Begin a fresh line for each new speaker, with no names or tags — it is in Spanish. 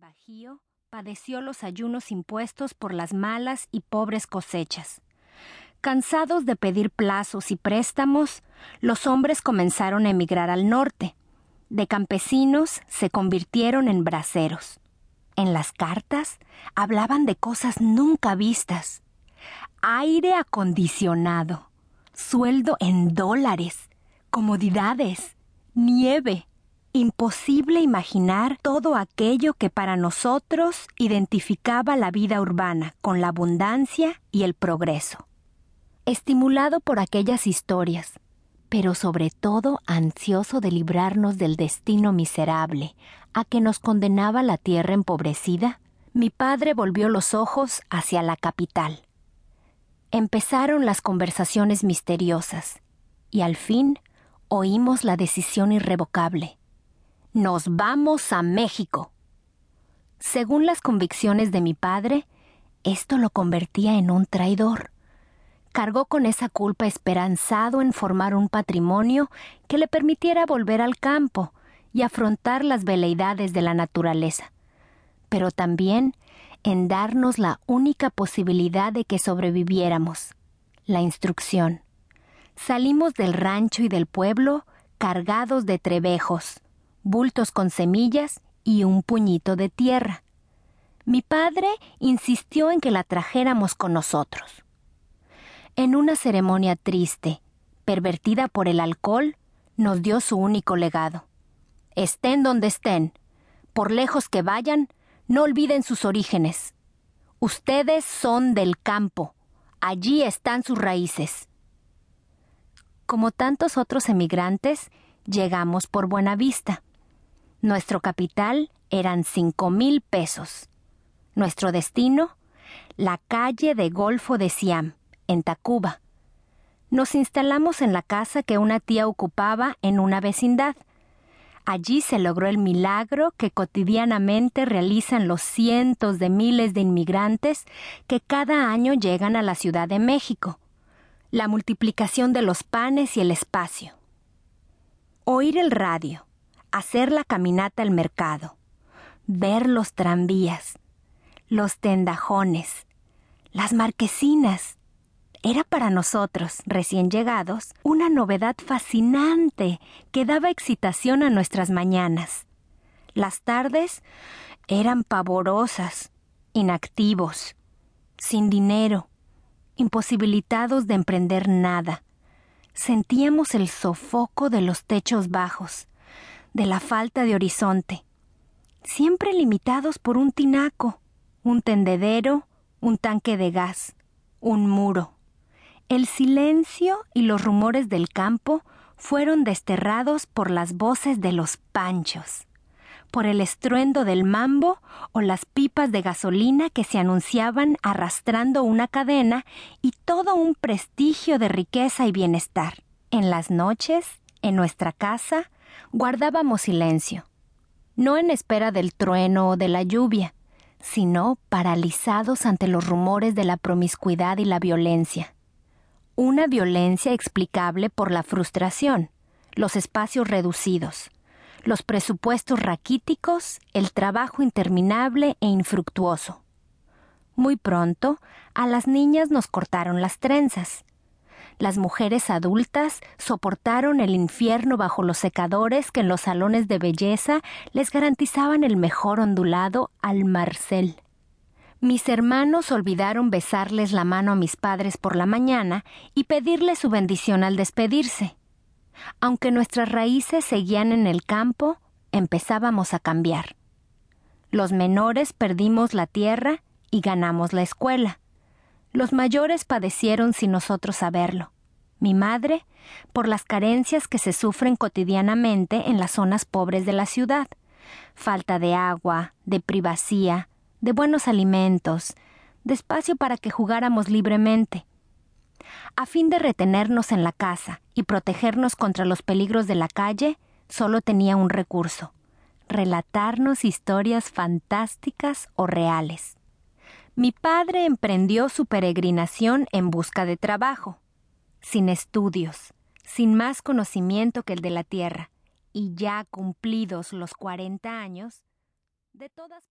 Bajío padeció los ayunos impuestos por las malas y pobres cosechas. Cansados de pedir plazos y préstamos, los hombres comenzaron a emigrar al norte. De campesinos se convirtieron en braceros. En las cartas hablaban de cosas nunca vistas. Aire acondicionado, sueldo en dólares, comodidades, nieve. Imposible imaginar todo aquello que para nosotros identificaba la vida urbana con la abundancia y el progreso. Estimulado por aquellas historias, pero sobre todo ansioso de librarnos del destino miserable a que nos condenaba la tierra empobrecida, mi padre volvió los ojos hacia la capital. Empezaron las conversaciones misteriosas, y al fin oímos la decisión irrevocable. Nos vamos a México. Según las convicciones de mi padre, esto lo convertía en un traidor. Cargó con esa culpa esperanzado en formar un patrimonio que le permitiera volver al campo y afrontar las veleidades de la naturaleza, pero también en darnos la única posibilidad de que sobreviviéramos, la instrucción. Salimos del rancho y del pueblo cargados de trebejos, bultos con semillas y un puñito de tierra. Mi padre insistió en que la trajéramos con nosotros. En una ceremonia triste, pervertida por el alcohol, nos dio su único legado. Estén donde estén, por lejos que vayan, no olviden sus orígenes. Ustedes son del campo, allí están sus raíces. Como tantos otros emigrantes, llegamos por buena vista. Nuestro capital eran cinco mil pesos. Nuestro destino, la calle de Golfo de Siam, en Tacuba. Nos instalamos en la casa que una tía ocupaba en una vecindad. Allí se logró el milagro que cotidianamente realizan los cientos de miles de inmigrantes que cada año llegan a la Ciudad de México. La multiplicación de los panes y el espacio. Oír el radio hacer la caminata al mercado, ver los tranvías, los tendajones, las marquesinas. Era para nosotros, recién llegados, una novedad fascinante que daba excitación a nuestras mañanas. Las tardes eran pavorosas, inactivos, sin dinero, imposibilitados de emprender nada. Sentíamos el sofoco de los techos bajos, de la falta de horizonte, siempre limitados por un tinaco, un tendedero, un tanque de gas, un muro. El silencio y los rumores del campo fueron desterrados por las voces de los panchos, por el estruendo del mambo o las pipas de gasolina que se anunciaban arrastrando una cadena y todo un prestigio de riqueza y bienestar. En las noches, en nuestra casa, guardábamos silencio, no en espera del trueno o de la lluvia, sino paralizados ante los rumores de la promiscuidad y la violencia. Una violencia explicable por la frustración, los espacios reducidos, los presupuestos raquíticos, el trabajo interminable e infructuoso. Muy pronto, a las niñas nos cortaron las trenzas, las mujeres adultas soportaron el infierno bajo los secadores que en los salones de belleza les garantizaban el mejor ondulado al marcel. Mis hermanos olvidaron besarles la mano a mis padres por la mañana y pedirles su bendición al despedirse. Aunque nuestras raíces seguían en el campo, empezábamos a cambiar. Los menores perdimos la tierra y ganamos la escuela. Los mayores padecieron sin nosotros saberlo. Mi madre, por las carencias que se sufren cotidianamente en las zonas pobres de la ciudad. Falta de agua, de privacía, de buenos alimentos, de espacio para que jugáramos libremente. A fin de retenernos en la casa y protegernos contra los peligros de la calle, solo tenía un recurso relatarnos historias fantásticas o reales mi padre emprendió su peregrinación en busca de trabajo, sin estudios, sin más conocimiento que el de la tierra, y ya cumplidos los cuarenta años, de todas